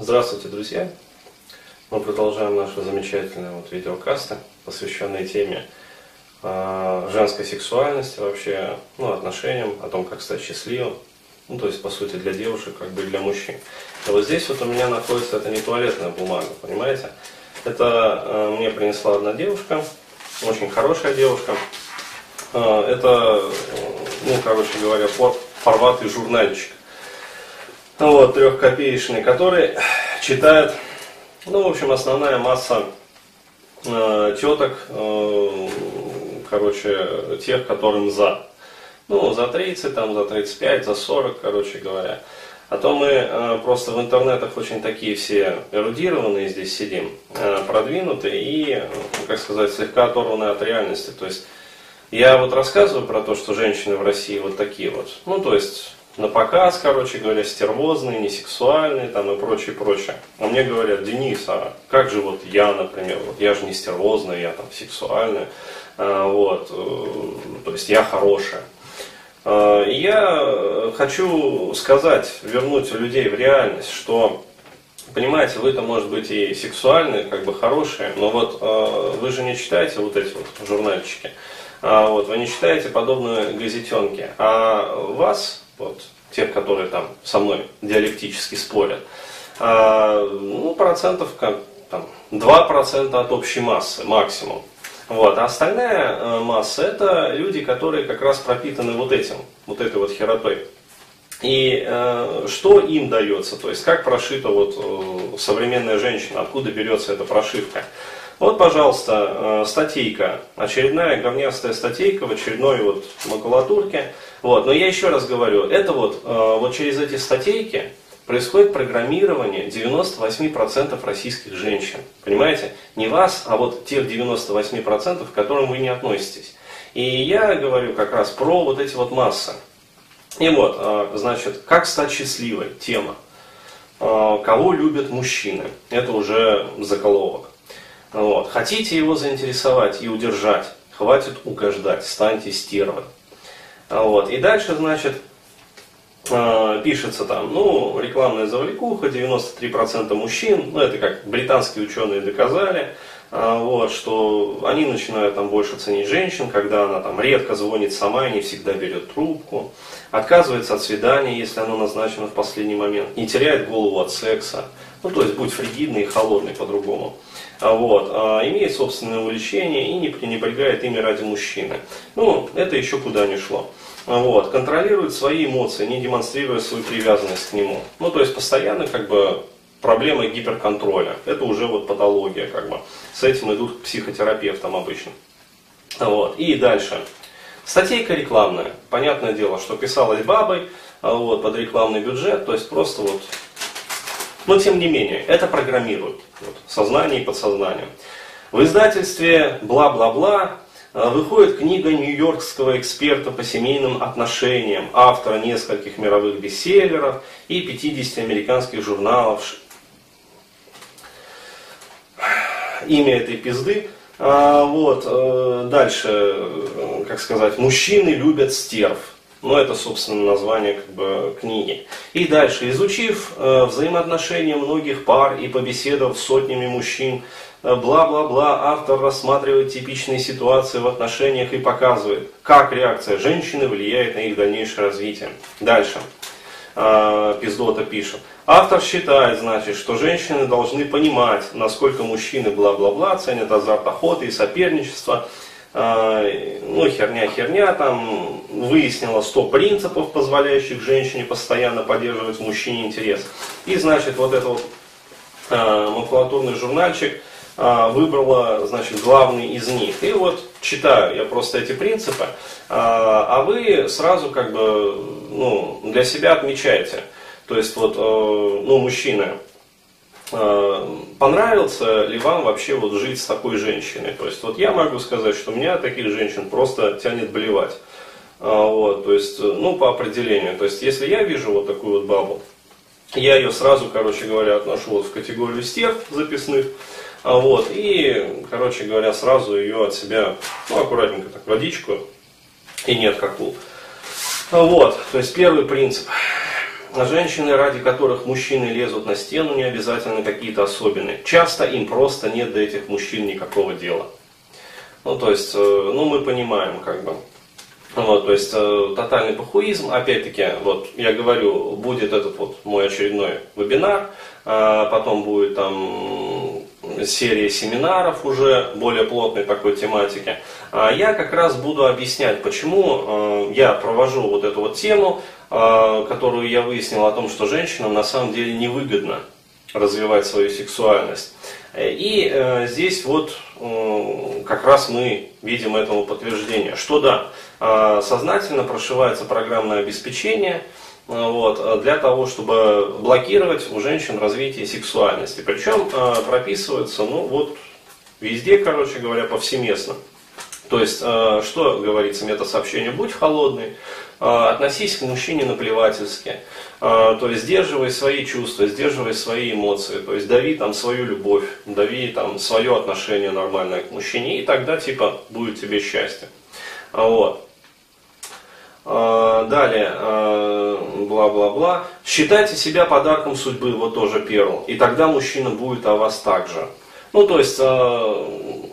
Здравствуйте, друзья! Мы продолжаем наши замечательные вот видеокасты, посвященные теме э, женской сексуальности, вообще, ну, отношениям, о том, как стать счастливым. Ну, то есть, по сути, для девушек, как бы и для мужчин. И вот здесь вот у меня находится, это не туалетная бумага, понимаете? Это э, мне принесла одна девушка, очень хорошая девушка. Э, это, ну, короче говоря, порватый журнальчик вот, трехкопеечный, который читает, ну, в общем, основная масса э, теток, э, короче, тех, которым за. Ну, за 30, там, за 35, за 40, короче говоря. А то мы э, просто в интернетах очень такие все эрудированные здесь сидим, э, продвинутые и, как сказать, слегка оторванные от реальности. То есть я вот рассказываю про то, что женщины в России вот такие вот. Ну, то есть на показ, короче говоря, стервозные, несексуальные там и прочее, прочее. А мне говорят, Денис, а как же вот я, например, вот я же не стервозная, я там сексуальная, вот, э, то есть я хорошая. А, я хочу сказать, вернуть людей в реальность, что Понимаете, вы-то, может быть, и сексуальные, как бы хорошие, но вот э, вы же не читаете вот эти вот журнальчики, а, вот, вы не читаете подобные газетенки, а вас вот, тех, которые там со мной диалектически спорят, а, ну, процентов как, там, 2% от общей массы максимум. Вот. А остальная э, масса это люди, которые как раз пропитаны вот этим, вот этой вот херотой. И э, что им дается, то есть как прошита вот э, современная женщина, откуда берется эта прошивка. Вот, пожалуйста, э, статейка, очередная говнястая статейка в очередной вот макулатурке. Вот. Но я еще раз говорю, это вот, э, вот через эти статейки происходит программирование 98% российских женщин. Понимаете? Не вас, а вот тех 98%, к которым вы не относитесь. И я говорю как раз про вот эти вот массы. И вот, э, значит, как стать счастливой, тема. Кого любят мужчины? Это уже заголовок. Вот. Хотите его заинтересовать и удержать, хватит угождать, станьте стервой. Вот. И дальше, значит, э, пишется там, ну, рекламная завлекуха, 93% мужчин, ну, это как британские ученые доказали, вот, что они начинают там больше ценить женщин, когда она там редко звонит сама и не всегда берет трубку, отказывается от свидания, если оно назначено в последний момент, не теряет голову от секса, ну, то есть будь фригидный и холодный по-другому. А вот, а имеет собственное увлечение и не пренебрегает ими ради мужчины. Ну, это еще куда не шло. А вот, контролирует свои эмоции, не демонстрируя свою привязанность к нему. Ну, то есть постоянно как бы проблема гиперконтроля. Это уже вот патология как бы. С этим идут к психотерапевтам обычно. Вот. И дальше. Статейка рекламная. Понятное дело, что писалась бабой вот, под рекламный бюджет, то есть просто вот но тем не менее, это программируют. Вот, сознание и подсознание. В издательстве «Бла-бла-бла» выходит книга нью-йоркского эксперта по семейным отношениям, автора нескольких мировых бестселлеров и 50 американских журналов. Имя этой пизды. А, вот, э, дальше, э, как сказать, мужчины любят стерв. Ну, это, собственно, название как бы, книги. И дальше, изучив э, взаимоотношения многих пар и побеседовав с сотнями мужчин, э, бла-бла-бла, автор рассматривает типичные ситуации в отношениях и показывает, как реакция женщины влияет на их дальнейшее развитие. Дальше. Э, Пиздота пишет. Автор считает, значит, что женщины должны понимать, насколько мужчины бла-бла-бла ценят азарт охоты и соперничества, а, ну, херня, херня, там, выяснила 100 принципов, позволяющих женщине постоянно поддерживать мужчине интерес. И, значит, вот этот вот э, макулатурный журнальчик э, выбрала, значит, главный из них. И вот читаю я просто эти принципы, а вы сразу как бы, ну, для себя отмечаете. То есть, вот, э, ну, мужчины, Э, понравился ли вам вообще вот жить с такой женщиной. То есть вот я могу сказать, что меня таких женщин просто тянет блевать. А, вот, то есть, ну, по определению. То есть, если я вижу вот такую вот бабу, я ее сразу, короче говоря, отношу вот в категорию стерв записных. А, вот, и, короче говоря, сразу ее от себя, ну, аккуратненько так, водичку, и нет как А, вот, то есть, первый принцип. Женщины, ради которых мужчины лезут на стену, не обязательно какие-то особенные. Часто им просто нет до этих мужчин никакого дела. Ну, то есть, э, ну, мы понимаем, как бы. Вот, то есть, э, тотальный похуизм, опять-таки, вот, я говорю, будет этот вот мой очередной вебинар, а потом будет там серия семинаров уже более плотной такой тематики. А я как раз буду объяснять, почему э, я провожу вот эту вот тему, э, которую я выяснил о том, что женщинам на самом деле невыгодно развивать свою сексуальность. И э, здесь вот как раз мы видим этому подтверждение, что да, сознательно прошивается программное обеспечение вот, для того, чтобы блокировать у женщин развитие сексуальности. Причем прописывается, ну вот, везде, короче говоря, повсеместно. То есть, э, что говорится мета-сообщение, будь холодный, э, относись к мужчине наплевательски, э, то есть сдерживай свои чувства, сдерживай свои эмоции, то есть дави там свою любовь, дави там свое отношение нормальное к мужчине, и тогда типа будет тебе счастье. Вот. Далее, бла-бла-бла. Считайте себя подарком судьбы, вот тоже перл. И тогда мужчина будет о вас также. Ну, то есть,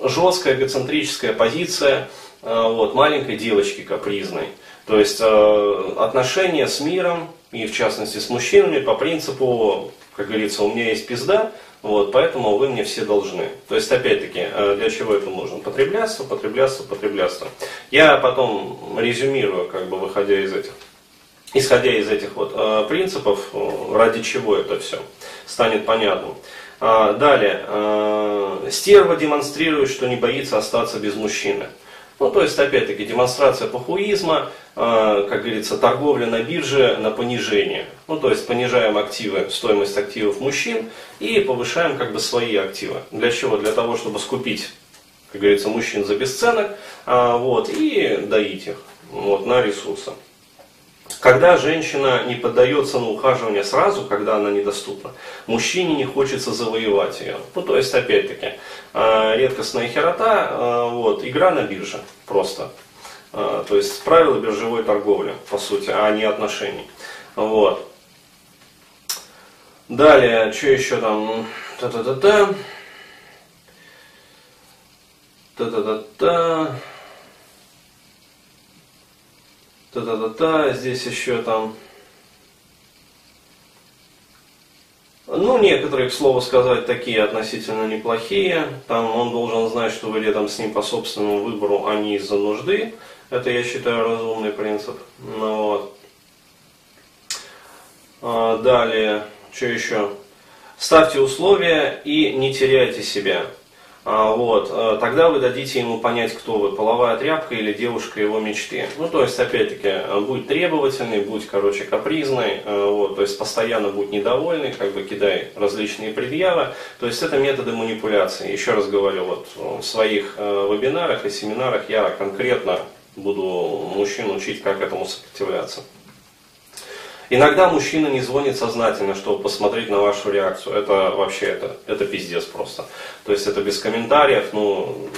жесткая эгоцентрическая позиция э, вот, маленькой девочки капризной. То есть э, отношения с миром и в частности с мужчинами по принципу, как говорится, у меня есть пизда, вот, поэтому вы мне все должны. То есть, опять-таки, э, для чего это нужно? Потреблятство, потреблятство, потреблятство. Я потом резюмирую, как бы выходя из этих, исходя из этих вот э, принципов, ради чего это все станет понятным. А, далее, а, стерва демонстрирует, что не боится остаться без мужчины. Ну, то есть, опять-таки, демонстрация похуизма, а, как говорится, торговля на бирже на понижение. Ну, то есть, понижаем активы, стоимость активов мужчин и повышаем как бы свои активы. Для чего? Для того, чтобы скупить, как говорится, мужчин за бесценок, вот, и доить их вот, на ресурсы. Когда женщина не поддается на ухаживание сразу, когда она недоступна, мужчине не хочется завоевать ее. Ну, то есть, опять-таки, а, редкостная херота, а, вот, игра на бирже просто. А, то есть, правила биржевой торговли, по сути, а не отношений. Вот. Далее, что еще там? Та-та-та-та. Та-та-та-та. Та-та-та-та, здесь еще там... Ну, некоторые, к слову сказать, такие относительно неплохие. Там он должен знать, что вы летом с ним по собственному выбору, а не из-за нужды. Это, я считаю, разумный принцип. Ну, вот. а, далее, что еще? Ставьте условия и не теряйте себя. А, вот, э, тогда вы дадите ему понять, кто вы, половая тряпка или девушка его мечты. Ну, то есть, опять-таки, э, будь требовательный, будь, короче, капризный, э, вот, то есть, постоянно будь недовольный, как бы кидай различные предъявы. То есть, это методы манипуляции. Еще раз говорю, вот, в своих вебинарах и семинарах я конкретно буду мужчин учить, как этому сопротивляться. Иногда мужчина не звонит сознательно, чтобы посмотреть на вашу реакцию. Это вообще, это, это пиздец просто. То есть это без комментариев, ну,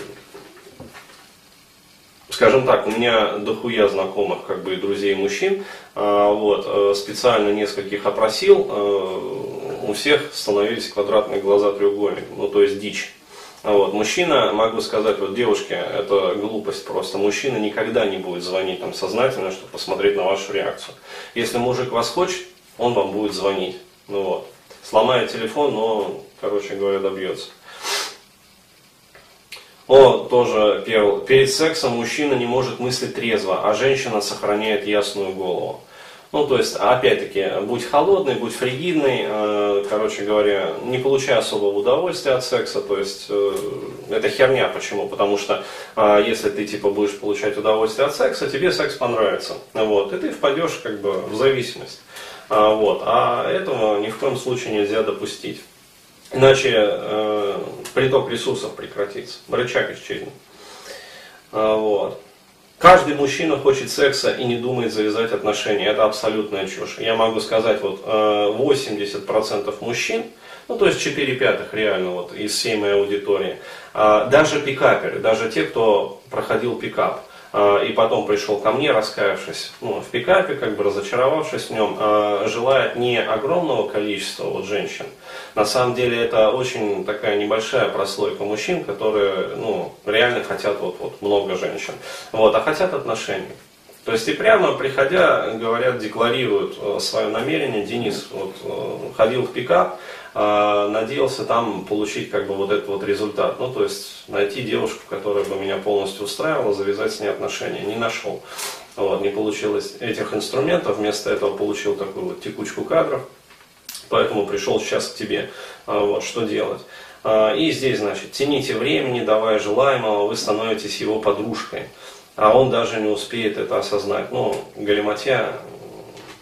скажем так, у меня дохуя знакомых, как бы и друзей мужчин, а, вот, э, специально нескольких опросил, э, у всех становились квадратные глаза треугольник, ну то есть дичь. Вот. Мужчина, могу сказать, вот девушке, это глупость просто. Мужчина никогда не будет звонить там сознательно, чтобы посмотреть на вашу реакцию. Если мужик вас хочет, он вам будет звонить. Ну вот. Сломает телефон, но, короче говоря, добьется. О, тоже перл. Перед сексом мужчина не может мыслить трезво, а женщина сохраняет ясную голову. Ну, то есть, опять-таки, будь холодный, будь фригидный, э, короче говоря, не получай особого удовольствия от секса, то есть, э, это херня, почему? Потому что, э, если ты, типа, будешь получать удовольствие от секса, тебе секс понравится, вот, и ты впадешь, как бы, в зависимость, а, вот, а этого ни в коем случае нельзя допустить. Иначе э, приток ресурсов прекратится, рычаг исчезнет. А, вот. Каждый мужчина хочет секса и не думает завязать отношения. Это абсолютная чушь. Я могу сказать, вот 80% э, мужчин, ну то есть 4 пятых реально вот из всей моей аудитории, а, даже пикаперы, даже те, кто проходил пикап, и потом пришел ко мне, раскаявшись ну, в пикапе, как бы разочаровавшись в нем, а, желает не огромного количества вот, женщин. На самом деле это очень такая небольшая прослойка мужчин, которые ну, реально хотят вот, вот, много женщин, вот, а хотят отношений. То есть и прямо приходя, говорят, декларируют э, свое намерение. Денис вот, э, ходил в пикап, надеялся там получить как бы вот этот вот результат. Ну, то есть найти девушку, которая бы меня полностью устраивала, завязать с ней отношения. Не нашел. Вот, не получилось этих инструментов, вместо этого получил такую вот текучку кадров. Поэтому пришел сейчас к тебе. Вот, что делать? И здесь, значит, тяните времени, давая желаемого, вы становитесь его подружкой а он даже не успеет это осознать. Ну, галиматья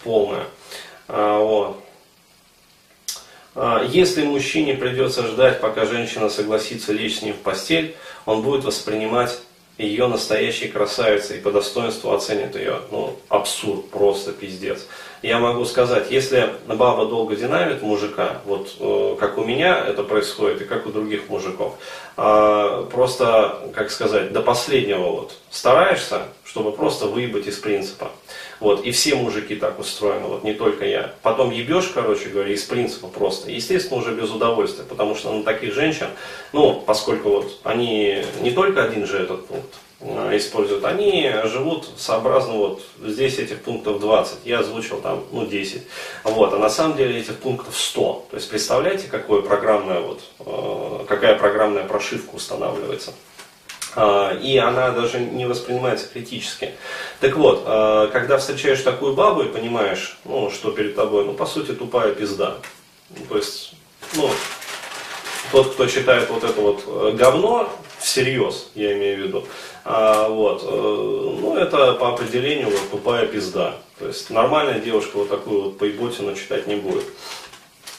полная. А, вот. А, если мужчине придется ждать, пока женщина согласится лечь с ним в постель, он будет воспринимать ее настоящей красавицей и по достоинству оценит ее. Ну, абсурд, просто пиздец. Я могу сказать, если баба долго динамит мужика, вот э, как у меня это происходит и как у других мужиков, э, просто, как сказать, до последнего вот стараешься, чтобы просто выебать из принципа. Вот, и все мужики так устроены, вот не только я. Потом ебешь, короче говоря, из принципа просто. Естественно, уже без удовольствия, потому что на таких женщин, ну, поскольку вот они не только один же этот пункт, а, используют, они живут сообразно вот здесь этих пунктов 20, я озвучил там, ну, 10. Вот, а на самом деле этих пунктов 100. То есть представляете, какое программное вот, э, какая программная прошивка устанавливается. А, и она даже не воспринимается критически. Так вот, а, когда встречаешь такую бабу и понимаешь, ну, что перед тобой, ну, по сути, тупая пизда. То есть, ну, тот, кто читает вот это вот э, говно, всерьез, я имею в виду, вот, э, ну, это по определению вот, тупая пизда. То есть нормальная девушка вот такую вот поеботину читать не будет.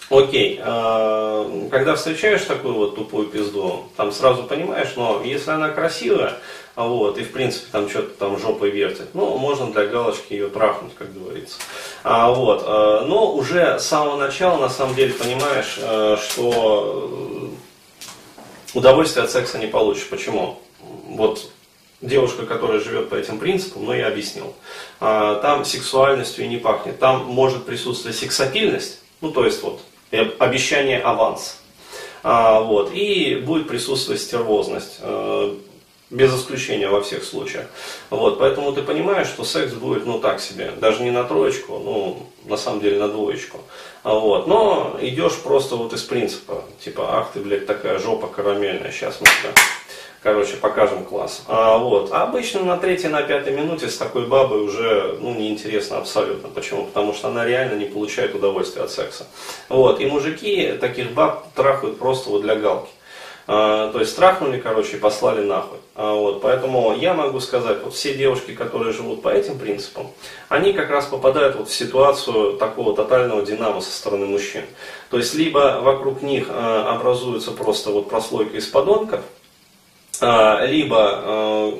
Окей, а, когда встречаешь такую вот тупую пизду, там сразу понимаешь, но если она красивая, вот, и в принципе там что-то там жопой вертит, ну, можно для галочки ее трахнуть, как говорится. А, вот, а, но уже с самого начала на самом деле понимаешь, а, что удовольствие от секса не получишь. Почему? Вот девушка, которая живет по этим принципам, ну я объяснил, там сексуальностью и не пахнет. Там может присутствовать сексапильность, ну то есть вот обещание аванс. А, вот, и будет присутствовать стервозность, э, без исключения во всех случаях. Вот, поэтому ты понимаешь, что секс будет, ну, так себе, даже не на троечку, ну, на самом деле на двоечку. А, вот, но идешь просто вот из принципа, типа, ах ты, блядь, такая жопа карамельная, сейчас мы тебя короче, покажем класс. А, вот. а обычно на третьей, на пятой минуте с такой бабой уже ну, неинтересно абсолютно. Почему? Потому что она реально не получает удовольствия от секса. Вот. И мужики таких баб трахают просто вот для галки. А, то есть страхнули, короче, и послали нахуй. А, вот, поэтому я могу сказать, вот все девушки, которые живут по этим принципам, они как раз попадают вот в ситуацию такого тотального динамо со стороны мужчин. То есть либо вокруг них а, образуется просто вот прослойка из подонков, либо,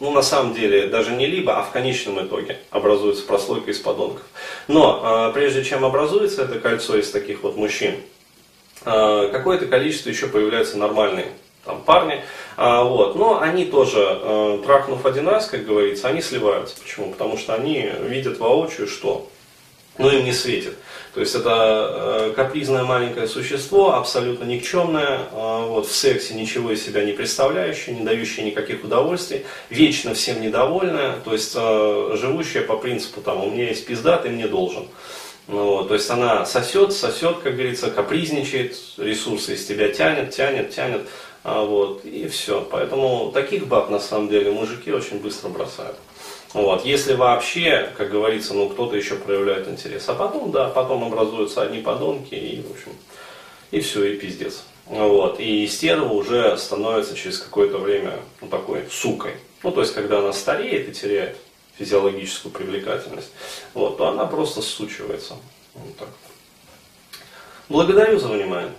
ну на самом деле даже не либо, а в конечном итоге образуется прослойка из подонков. Но прежде чем образуется это кольцо из таких вот мужчин, какое-то количество еще появляются нормальные там, парни, вот, но они тоже, э, трахнув один раз, как говорится, они сливаются. Почему? Потому что они видят воочию, что ну, им не светит. То есть это э, капризное маленькое существо, абсолютно никчемное, э, вот, в сексе ничего из себя не представляющее, не дающее никаких удовольствий, вечно всем недовольное, то есть э, живущее по принципу там, у меня есть пизда, ты мне должен. Вот, то есть она сосет, сосет, как говорится, капризничает, ресурсы из тебя тянет, тянет, тянет, а, вот, и все. Поэтому таких баб на самом деле мужики очень быстро бросают. Вот, если вообще, как говорится, ну кто-то еще проявляет интерес. А потом, да, потом образуются одни подонки и, в общем, и все, и пиздец. Вот, и стерва уже становится через какое-то время ну, такой сукой. Ну, то есть, когда она стареет и теряет физиологическую привлекательность, вот, то она просто сучивается. Вот так. Благодарю за внимание.